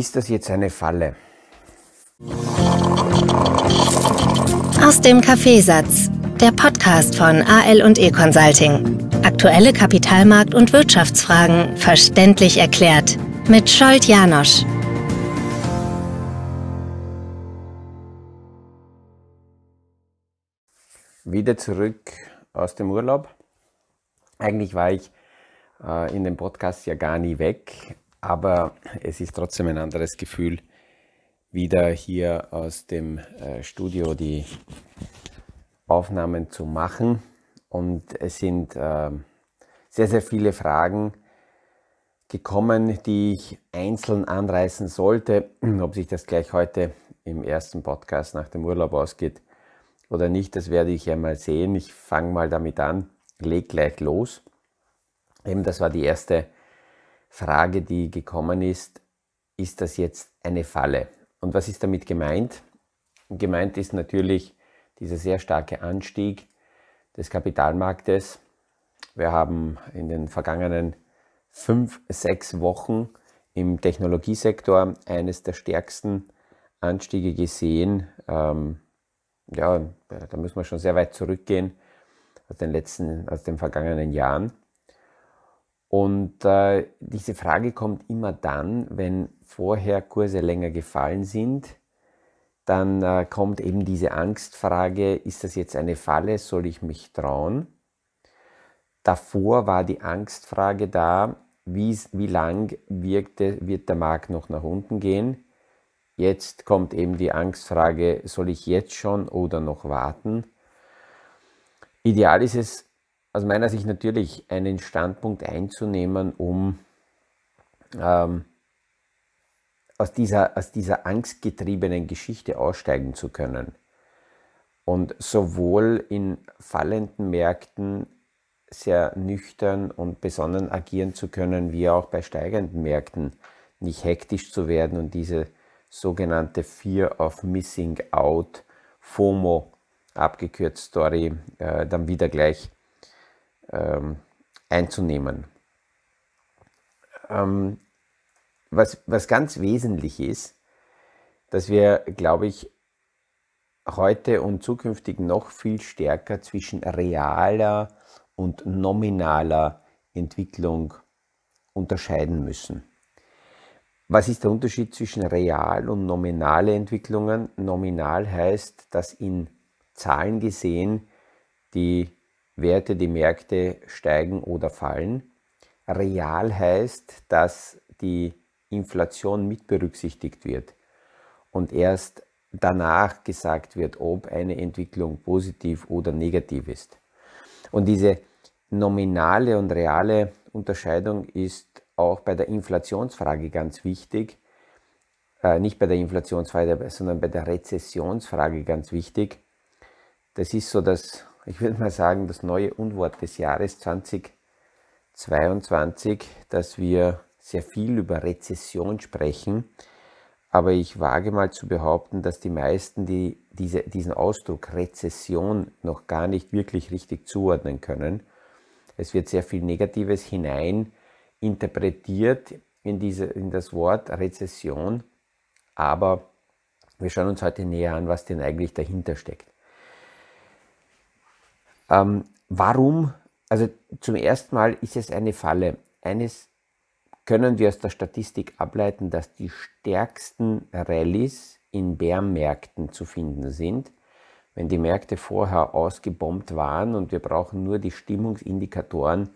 Ist das jetzt eine Falle? Aus dem Kaffeesatz, der Podcast von AL und E Consulting. Aktuelle Kapitalmarkt- und Wirtschaftsfragen verständlich erklärt mit Scholt Janosch. Wieder zurück aus dem Urlaub. Eigentlich war ich äh, in dem Podcast ja gar nie weg, aber es ist trotzdem ein anderes Gefühl, wieder hier aus dem äh, Studio die Aufnahmen zu machen. Und es sind äh, sehr, sehr viele Fragen gekommen, die ich einzeln anreißen sollte. Ob sich das gleich heute im ersten Podcast nach dem Urlaub ausgeht oder nicht, das werde ich ja mal sehen. Ich fange mal damit an, leg gleich los. Eben das war die erste Frage, die gekommen ist. Ist das jetzt eine Falle? Und was ist damit gemeint? Gemeint ist natürlich dieser sehr starke Anstieg des Kapitalmarktes. Wir haben in den vergangenen fünf, sechs Wochen im Technologiesektor eines der stärksten Anstiege gesehen. Ähm, ja, da müssen wir schon sehr weit zurückgehen aus den letzten, aus den vergangenen Jahren. Und äh, diese Frage kommt immer dann, wenn vorher Kurse länger gefallen sind, dann äh, kommt eben diese Angstfrage, ist das jetzt eine Falle, soll ich mich trauen? Davor war die Angstfrage da, wie, wie lang wirkte, wird der Markt noch nach unten gehen? Jetzt kommt eben die Angstfrage, soll ich jetzt schon oder noch warten? Ideal ist es, aus meiner Sicht natürlich einen Standpunkt einzunehmen, um ähm, aus, dieser, aus dieser angstgetriebenen Geschichte aussteigen zu können. Und sowohl in fallenden Märkten sehr nüchtern und besonnen agieren zu können, wie auch bei steigenden Märkten nicht hektisch zu werden und diese sogenannte Fear of Missing Out, FOMO, abgekürzt Story, äh, dann wieder gleich ähm, einzunehmen. Ähm, was, was ganz wesentlich ist, dass wir, glaube ich, heute und zukünftig noch viel stärker zwischen realer und nominaler Entwicklung unterscheiden müssen. Was ist der Unterschied zwischen real und nominale Entwicklungen? Nominal heißt, dass in Zahlen gesehen die Werte, die Märkte steigen oder fallen. Real heißt, dass die Inflation mit berücksichtigt wird und erst danach gesagt wird, ob eine Entwicklung positiv oder negativ ist. Und diese nominale und reale Unterscheidung ist auch bei der Inflationsfrage ganz wichtig. Äh, nicht bei der Inflationsfrage, sondern bei der Rezessionsfrage ganz wichtig. Das ist so das ich würde mal sagen, das neue Unwort des Jahres 2022, dass wir sehr viel über Rezession sprechen. Aber ich wage mal zu behaupten, dass die meisten die diese, diesen Ausdruck Rezession noch gar nicht wirklich richtig zuordnen können. Es wird sehr viel Negatives hinein interpretiert in, diese, in das Wort Rezession. Aber wir schauen uns heute näher an, was denn eigentlich dahinter steckt. Ähm, warum? Also zum ersten Mal ist es eine Falle. Eines können wir aus der Statistik ableiten, dass die stärksten Rallyes in Bärmärkten zu finden sind. Wenn die Märkte vorher ausgebombt waren und wir brauchen nur die Stimmungsindikatoren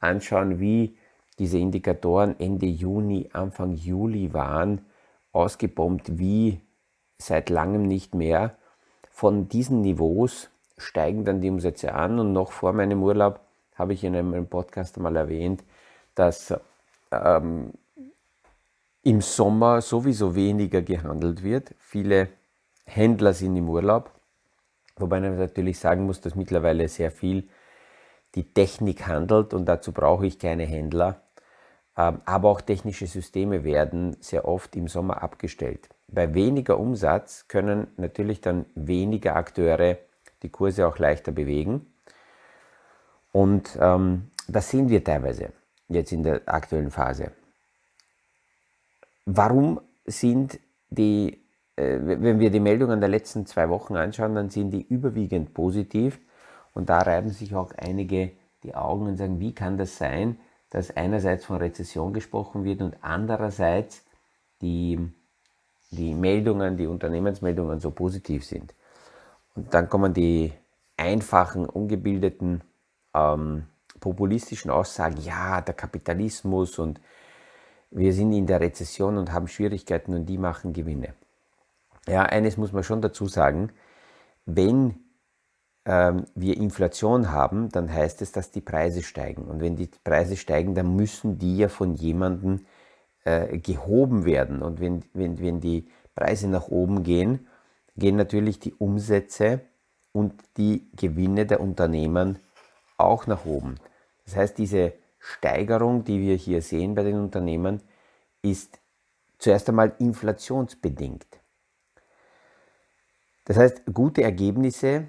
anschauen, wie diese Indikatoren Ende Juni, Anfang Juli waren, ausgebombt wie seit langem nicht mehr. Von diesen Niveaus steigen dann die Umsätze an und noch vor meinem Urlaub habe ich in einem Podcast einmal erwähnt, dass ähm, im Sommer sowieso weniger gehandelt wird. Viele Händler sind im Urlaub, wobei man natürlich sagen muss, dass mittlerweile sehr viel die Technik handelt und dazu brauche ich keine Händler. Ähm, aber auch technische Systeme werden sehr oft im Sommer abgestellt. Bei weniger Umsatz können natürlich dann weniger Akteure die Kurse auch leichter bewegen. Und ähm, das sehen wir teilweise jetzt in der aktuellen Phase. Warum sind die, äh, wenn wir die Meldungen der letzten zwei Wochen anschauen, dann sind die überwiegend positiv. Und da reiben sich auch einige die Augen und sagen, wie kann das sein, dass einerseits von Rezession gesprochen wird und andererseits die, die Meldungen, die Unternehmensmeldungen so positiv sind. Und dann kommen die einfachen, ungebildeten, ähm, populistischen Aussagen, ja, der Kapitalismus und wir sind in der Rezession und haben Schwierigkeiten und die machen Gewinne. Ja, eines muss man schon dazu sagen, wenn ähm, wir Inflation haben, dann heißt es, dass die Preise steigen. Und wenn die Preise steigen, dann müssen die ja von jemandem äh, gehoben werden. Und wenn, wenn, wenn die Preise nach oben gehen, gehen natürlich die Umsätze und die Gewinne der Unternehmen auch nach oben. Das heißt, diese Steigerung, die wir hier sehen bei den Unternehmen, ist zuerst einmal inflationsbedingt. Das heißt, gute Ergebnisse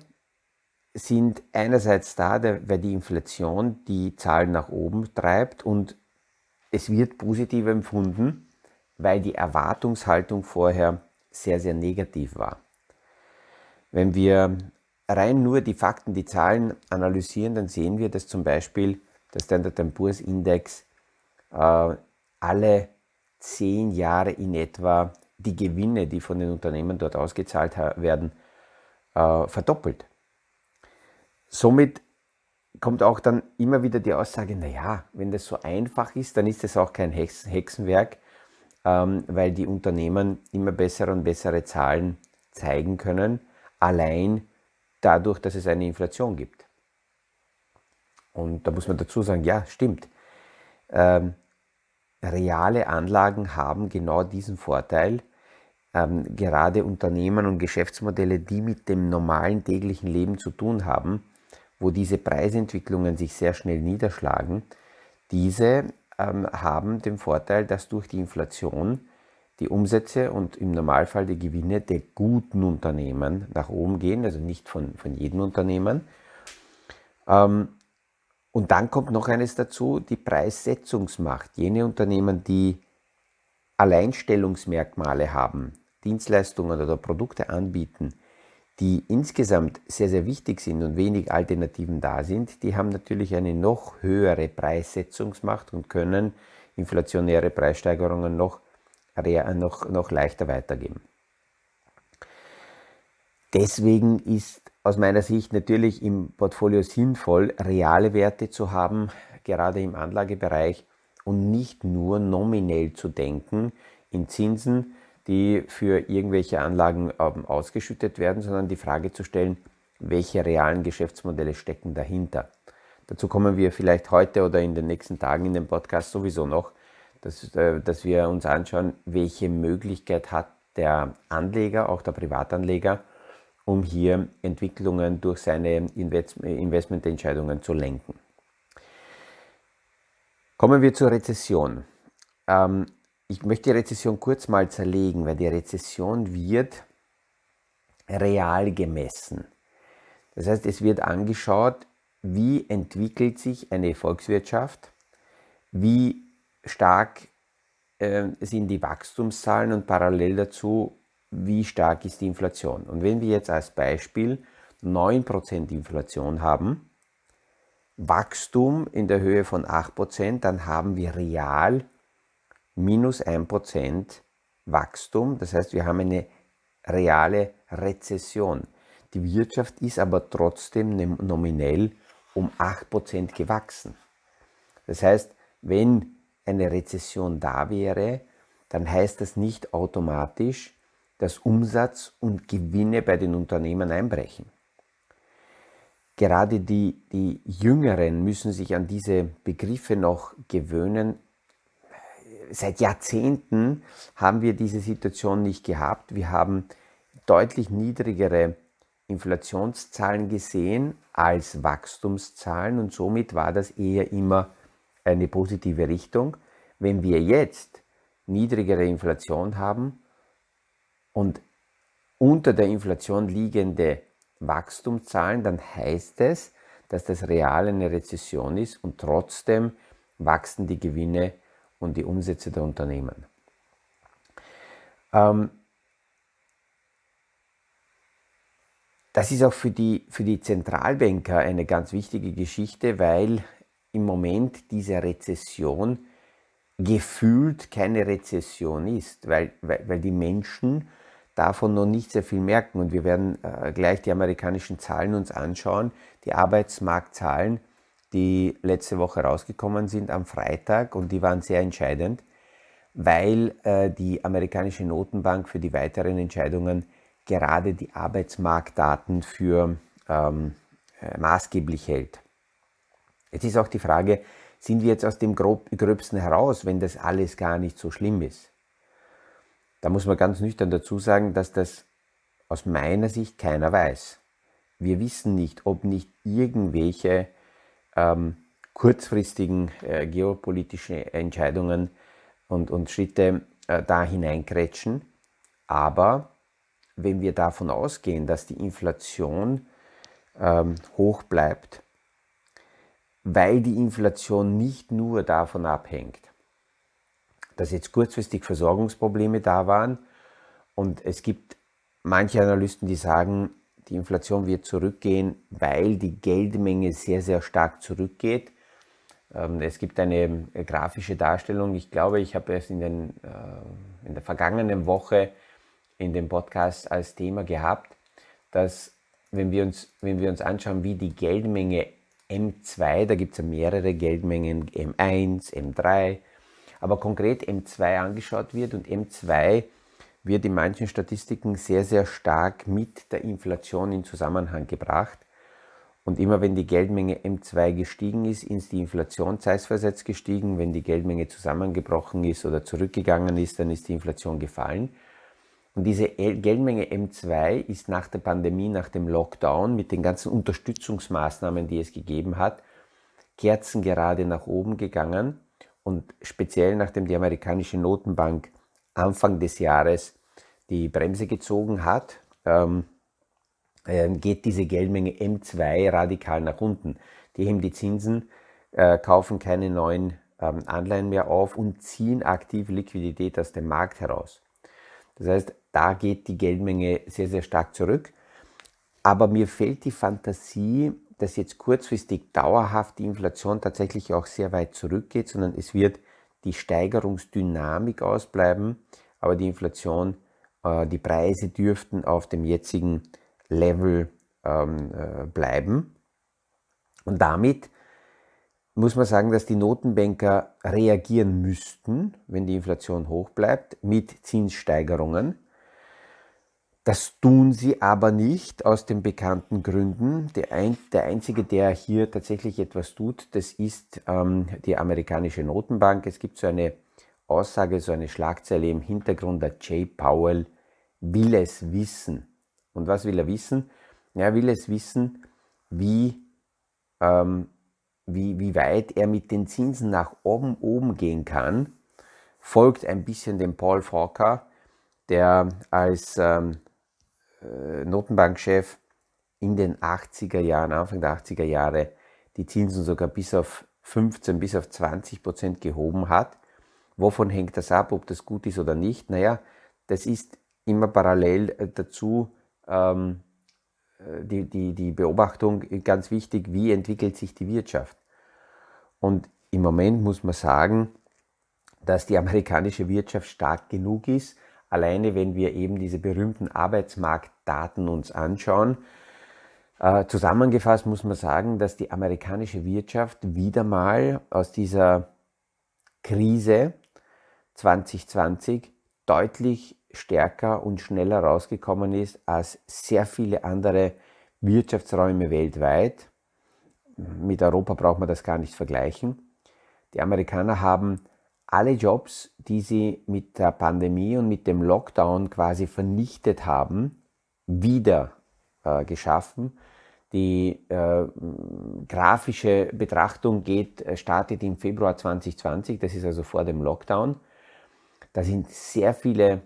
sind einerseits da, weil die Inflation die Zahlen nach oben treibt und es wird positiv empfunden, weil die Erwartungshaltung vorher sehr, sehr negativ war. Wenn wir rein nur die Fakten, die Zahlen analysieren, dann sehen wir, dass zum Beispiel der Standard Poor's Index äh, alle zehn Jahre in etwa die Gewinne, die von den Unternehmen dort ausgezahlt werden, äh, verdoppelt. Somit kommt auch dann immer wieder die Aussage, naja, wenn das so einfach ist, dann ist das auch kein Hexenwerk, ähm, weil die Unternehmen immer bessere und bessere Zahlen zeigen können, allein dadurch, dass es eine Inflation gibt. Und da muss man dazu sagen, ja, stimmt. Ähm, reale Anlagen haben genau diesen Vorteil, ähm, gerade Unternehmen und Geschäftsmodelle, die mit dem normalen täglichen Leben zu tun haben, wo diese Preisentwicklungen sich sehr schnell niederschlagen, diese ähm, haben den Vorteil, dass durch die Inflation die Umsätze und im Normalfall die Gewinne der guten Unternehmen nach oben gehen, also nicht von, von jedem Unternehmen. Ähm, und dann kommt noch eines dazu, die Preissetzungsmacht. Jene Unternehmen, die Alleinstellungsmerkmale haben, Dienstleistungen oder Produkte anbieten, die insgesamt sehr, sehr wichtig sind und wenig Alternativen da sind, die haben natürlich eine noch höhere Preissetzungsmacht und können inflationäre Preissteigerungen noch, noch, noch leichter weitergeben. Deswegen ist aus meiner Sicht natürlich im Portfolio sinnvoll, reale Werte zu haben, gerade im Anlagebereich und nicht nur nominell zu denken in Zinsen, die für irgendwelche Anlagen ähm, ausgeschüttet werden, sondern die Frage zu stellen, welche realen Geschäftsmodelle stecken dahinter. Dazu kommen wir vielleicht heute oder in den nächsten Tagen in dem Podcast sowieso noch, dass, äh, dass wir uns anschauen, welche Möglichkeit hat der Anleger, auch der Privatanleger, um hier Entwicklungen durch seine Investmententscheidungen zu lenken. Kommen wir zur Rezession. Ähm, ich möchte die Rezession kurz mal zerlegen, weil die Rezession wird real gemessen. Das heißt, es wird angeschaut, wie entwickelt sich eine Volkswirtschaft, wie stark äh, sind die Wachstumszahlen und parallel dazu, wie stark ist die Inflation. Und wenn wir jetzt als Beispiel 9% Inflation haben, Wachstum in der Höhe von 8%, dann haben wir real minus 1% Wachstum. Das heißt, wir haben eine reale Rezession. Die Wirtschaft ist aber trotzdem nominell um 8% gewachsen. Das heißt, wenn eine Rezession da wäre, dann heißt das nicht automatisch, dass Umsatz und Gewinne bei den Unternehmen einbrechen. Gerade die, die Jüngeren müssen sich an diese Begriffe noch gewöhnen seit Jahrzehnten haben wir diese Situation nicht gehabt. Wir haben deutlich niedrigere Inflationszahlen gesehen als Wachstumszahlen und somit war das eher immer eine positive Richtung. Wenn wir jetzt niedrigere Inflation haben und unter der Inflation liegende Wachstumszahlen, dann heißt es, dass das real eine Rezession ist und trotzdem wachsen die Gewinne und die Umsätze der Unternehmen. Ähm, das ist auch für die, für die Zentralbanker eine ganz wichtige Geschichte, weil im Moment diese Rezession gefühlt keine Rezession ist, weil, weil, weil die Menschen davon noch nicht sehr viel merken. Und wir werden äh, gleich die amerikanischen Zahlen uns anschauen, die Arbeitsmarktzahlen, die letzte Woche rausgekommen sind am Freitag und die waren sehr entscheidend, weil äh, die amerikanische Notenbank für die weiteren Entscheidungen gerade die Arbeitsmarktdaten für ähm, äh, maßgeblich hält. Jetzt ist auch die Frage, sind wir jetzt aus dem Grob Gröbsten heraus, wenn das alles gar nicht so schlimm ist? Da muss man ganz nüchtern dazu sagen, dass das aus meiner Sicht keiner weiß. Wir wissen nicht, ob nicht irgendwelche ähm, kurzfristigen äh, geopolitischen Entscheidungen und, und Schritte äh, da hineinkrätschen. Aber wenn wir davon ausgehen, dass die Inflation ähm, hoch bleibt, weil die Inflation nicht nur davon abhängt, dass jetzt kurzfristig Versorgungsprobleme da waren und es gibt manche Analysten, die sagen, die Inflation wird zurückgehen, weil die Geldmenge sehr, sehr stark zurückgeht. Ähm, es gibt eine äh, grafische Darstellung. Ich glaube, ich habe es in, den, äh, in der vergangenen Woche in dem Podcast als Thema gehabt, dass wenn wir uns, wenn wir uns anschauen, wie die Geldmenge M2, da gibt es ja mehrere Geldmengen, M1, M3, aber konkret M2 angeschaut wird und M2 wird in manchen Statistiken sehr, sehr stark mit der Inflation in Zusammenhang gebracht. Und immer wenn die Geldmenge M2 gestiegen ist, ist die Inflation zeitversetzt gestiegen. Wenn die Geldmenge zusammengebrochen ist oder zurückgegangen ist, dann ist die Inflation gefallen. Und diese Geldmenge M2 ist nach der Pandemie, nach dem Lockdown mit den ganzen Unterstützungsmaßnahmen, die es gegeben hat, kerzengerade nach oben gegangen. Und speziell nachdem die amerikanische Notenbank Anfang des Jahres die Bremse gezogen hat, ähm, äh, geht diese Geldmenge M2 radikal nach unten. Die heben die Zinsen, äh, kaufen keine neuen ähm, Anleihen mehr auf und ziehen aktiv Liquidität aus dem Markt heraus. Das heißt, da geht die Geldmenge sehr, sehr stark zurück. Aber mir fehlt die Fantasie, dass jetzt kurzfristig dauerhaft die Inflation tatsächlich auch sehr weit zurückgeht, sondern es wird die Steigerungsdynamik ausbleiben, aber die Inflation, äh, die Preise dürften auf dem jetzigen Level ähm, äh, bleiben. Und damit muss man sagen, dass die Notenbanker reagieren müssten, wenn die Inflation hoch bleibt, mit Zinssteigerungen. Das tun sie aber nicht aus den bekannten Gründen. Der, ein, der einzige, der hier tatsächlich etwas tut, das ist ähm, die amerikanische Notenbank. Es gibt so eine Aussage, so eine Schlagzeile im Hintergrund, der Jay Powell will es wissen. Und was will er wissen? Er will es wissen, wie, ähm, wie, wie weit er mit den Zinsen nach oben, oben gehen kann. Folgt ein bisschen dem Paul Volcker, der als ähm, äh, Notenbankchef in den 80er Jahren, Anfang der 80er Jahre, die Zinsen sogar bis auf 15, bis auf 20 Prozent gehoben hat. Wovon hängt das ab, ob das gut ist oder nicht? Naja, das ist immer parallel äh, dazu ähm, äh, die, die, die Beobachtung ganz wichtig, wie entwickelt sich die Wirtschaft. Und im Moment muss man sagen, dass die amerikanische Wirtschaft stark genug ist, alleine wenn wir eben diese berühmten Arbeitsmarktdaten uns anschauen. Äh, zusammengefasst muss man sagen, dass die amerikanische Wirtschaft wieder mal aus dieser Krise 2020 deutlich stärker und schneller rausgekommen ist als sehr viele andere Wirtschaftsräume weltweit. Mit Europa braucht man das gar nicht vergleichen. Die Amerikaner haben alle Jobs, die sie mit der Pandemie und mit dem Lockdown quasi vernichtet haben, wieder äh, geschaffen. Die äh, grafische Betrachtung geht, äh, startet im Februar 2020, das ist also vor dem Lockdown. Da sind sehr viele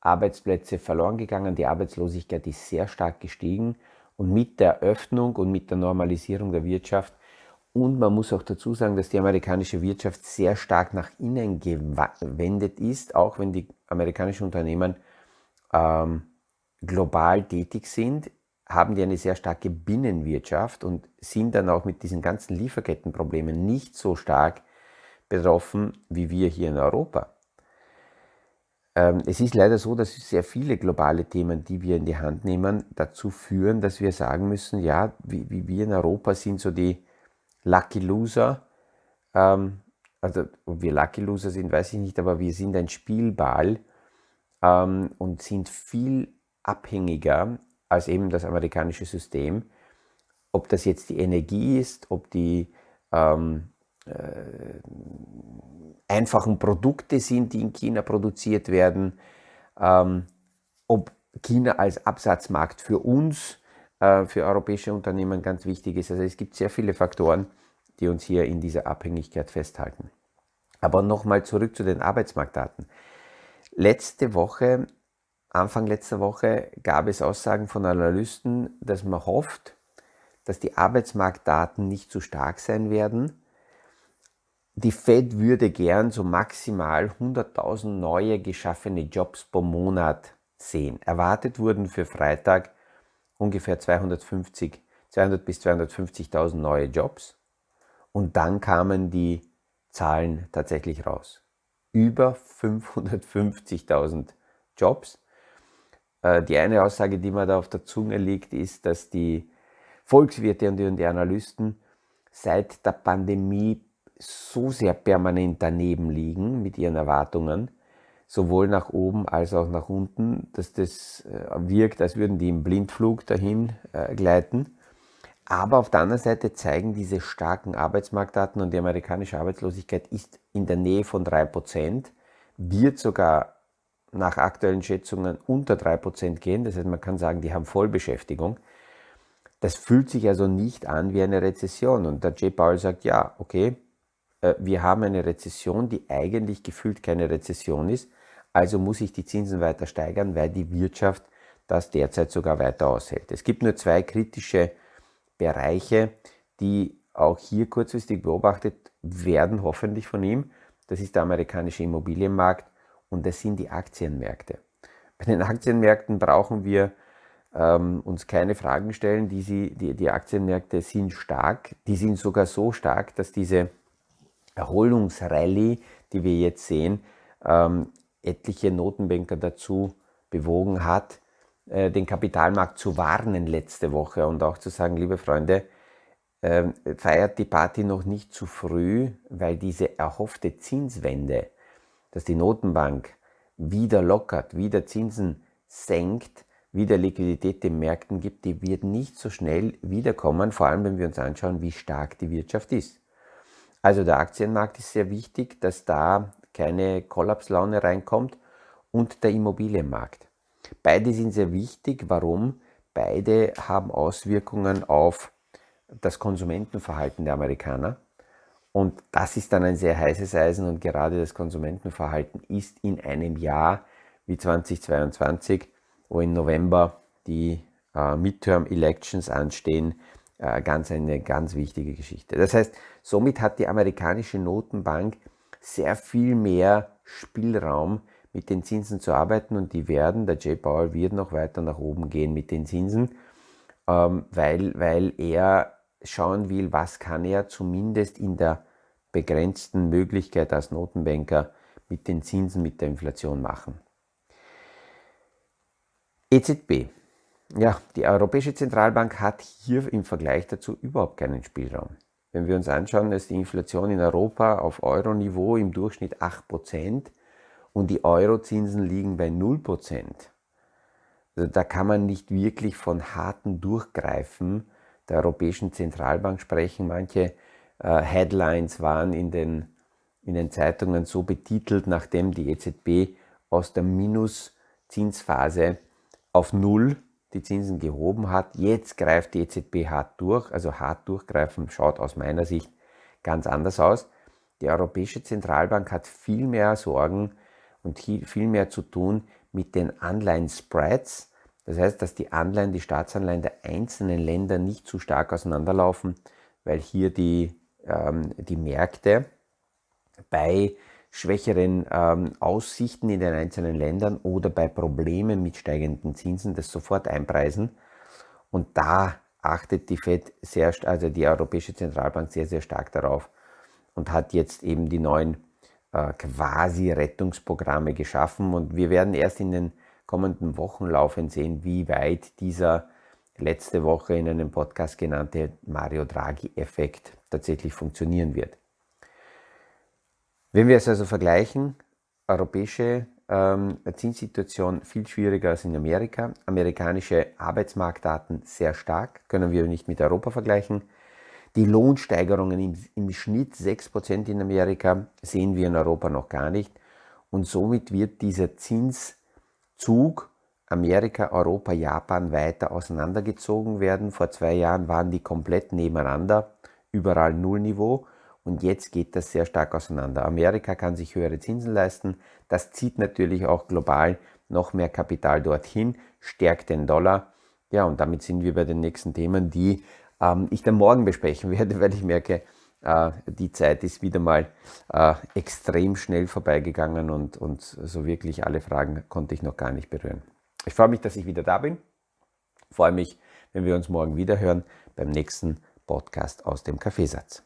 Arbeitsplätze verloren gegangen, die Arbeitslosigkeit ist sehr stark gestiegen und mit der Öffnung und mit der Normalisierung der Wirtschaft Und man muss auch dazu sagen, dass die amerikanische Wirtschaft sehr stark nach innen gewendet ist, auch wenn die amerikanischen Unternehmen ähm, global tätig sind, haben die eine sehr starke Binnenwirtschaft und sind dann auch mit diesen ganzen Lieferkettenproblemen nicht so stark betroffen wie wir hier in Europa. Ähm, es ist leider so, dass sehr viele globale Themen, die wir in die Hand nehmen, dazu führen, dass wir sagen müssen, ja, wie, wir in Europa sind so die Lucky Loser. Ähm, also ob wir Lucky Loser sind, weiß ich nicht, aber wir sind ein Spielball ähm, und sind viel abhängiger als eben das amerikanische System. Ob das jetzt die Energie ist, ob die ähm, äh, einfachen Produkte sind, die in China produziert werden, ähm, ob China als Absatzmarkt für uns, äh, für europäische Unternehmen ganz wichtig ist. Also es gibt sehr viele Faktoren, die uns hier in dieser Abhängigkeit festhalten. Aber nochmal zurück zu den Arbeitsmarktdaten. Letzte Woche, Anfang letzter Woche, gab es Aussagen von Analysten, dass man hofft, dass die Arbeitsmarktdaten nicht zu stark sein werden. Die Fed würde gern so maximal 100.000 neue geschaffene Jobs pro Monat sehen. Erwartet wurden für Freitag ungefähr 250, 200 bis 250.000 neue Jobs. Und dann kamen die Zahlen tatsächlich raus. Über 550.000 Jobs. Äh, die eine Aussage, die mir da auf der Zunge liegt, ist, dass die Volkswirte und die Analysten seit der Pandemie so sehr permanent daneben liegen mit ihren Erwartungen, sowohl nach oben als auch nach unten, dass das äh, wirkt, als würden die im Blindflug dahin äh, gleiten. Aber auf der anderen Seite zeigen diese starken Arbeitsmarktdaten und die amerikanische Arbeitslosigkeit ist in der Nähe von 3%, wird sogar nach aktuellen Schätzungen unter 3% gehen. Das heißt, man kann sagen, die haben Vollbeschäftigung. Das fühlt sich also nicht an wie eine Rezession. Und der Jay Powell sagt, ja, okay, wir haben eine Rezession, die eigentlich gefühlt keine Rezession ist. Also muss ich die Zinsen weiter steigern, weil die Wirtschaft das derzeit sogar weiter aushält. Es gibt nur zwei kritische Bereiche, die auch hier kurzfristig beobachtet werden, hoffentlich von ihm. Das ist der amerikanische Immobilienmarkt und das sind die Aktienmärkte. Bei den Aktienmärkten brauchen wir ähm, uns keine Fragen stellen. Die, die, die Aktienmärkte sind stark. Die sind sogar so stark, dass diese Erholungsrallye, die wir jetzt sehen, ähm, etliche Notenbanker dazu bewogen hat, äh, den Kapitalmarkt zu warnen letzte Woche und auch zu sagen, liebe Freunde, äh, feiert die Party noch nicht zu früh, weil diese erhoffte Zinswende, dass die Notenbank wieder lockert, wieder Zinsen senkt, wieder Liquidität den Märkten gibt, die wird nicht so schnell wiederkommen, vor allem wenn wir uns anschauen, wie stark die Wirtschaft ist. Also der Aktienmarkt ist sehr wichtig, dass da keine Kollapslaune reinkommt und der Immobilienmarkt. Beide sind sehr wichtig. Warum? Beide haben Auswirkungen auf das Konsumentenverhalten der Amerikaner. Und das ist dann ein sehr heißes Eisen und gerade das Konsumentenverhalten ist in einem Jahr wie 2022, wo im November die äh, Midterm Elections anstehen, ganz eine ganz wichtige Geschichte. Das heißt, somit hat die amerikanische Notenbank sehr viel mehr Spielraum, mit den Zinsen zu arbeiten und die werden, der Jay Powell wird noch weiter nach oben gehen mit den Zinsen, ähm, weil, weil er schauen will, was kann er zumindest in der begrenzten Möglichkeit als Notenbanker mit den Zinsen, mit der Inflation machen. EZB. Ja, die Europäische Zentralbank hat hier im Vergleich dazu überhaupt keinen Spielraum. Wenn wir uns anschauen, ist die Inflation in Europa auf Euro-Niveau im Durchschnitt 8% und die Eurozinsen liegen bei 0%. Also da kann man nicht wirklich von harten Durchgreifen der Europäischen Zentralbank sprechen. Manche äh, Headlines waren in den, in den Zeitungen so betitelt, nachdem die EZB aus der Minuszinsphase auf Null die Zinsen gehoben hat. Jetzt greift die EZB hart durch, also hart durchgreifen schaut aus meiner Sicht ganz anders aus. Die Europäische Zentralbank hat viel mehr Sorgen und viel mehr zu tun mit den Anleihen-Spreads. Das heißt, dass die Anleihen, die Staatsanleihen der einzelnen Länder nicht zu stark auseinanderlaufen, weil hier die ähm, die Märkte bei schwächeren ähm, Aussichten in den einzelnen Ländern oder bei Problemen mit steigenden Zinsen das sofort einpreisen. Und da achtet die Fed sehr, also die Europäische Zentralbank sehr, sehr stark darauf und hat jetzt eben die neuen äh, quasi Rettungsprogramme geschaffen. Und wir werden erst in den kommenden Wochen laufend sehen, wie weit dieser letzte Woche in einem Podcast genannte Mario Draghi-Effekt tatsächlich funktionieren wird. Wenn wir es also vergleichen, europäische ähm, Zinssituation viel schwieriger als in Amerika, amerikanische Arbeitsmarktdaten sehr stark, können wir nicht mit Europa vergleichen. Die Lohnsteigerungen im, im Schnitt 6% in Amerika sehen wir in Europa noch gar nicht. Und somit wird dieser Zinszug Amerika, Europa, Japan weiter auseinandergezogen werden. Vor zwei Jahren waren die komplett nebeneinander, überall Nullniveau. Und jetzt geht das sehr stark auseinander. Amerika kann sich höhere Zinsen leisten. Das zieht natürlich auch global noch mehr Kapital dorthin, stärkt den Dollar. Ja, und damit sind wir bei den nächsten Themen, die ähm, ich dann morgen besprechen werde, weil ich merke, äh, die Zeit ist wieder mal äh, extrem schnell vorbeigegangen und, und so wirklich alle Fragen konnte ich noch gar nicht berühren. Ich freue mich, dass ich wieder da bin. Freue mich, wenn wir uns morgen wieder hören beim nächsten Podcast aus dem Kaffeesatz.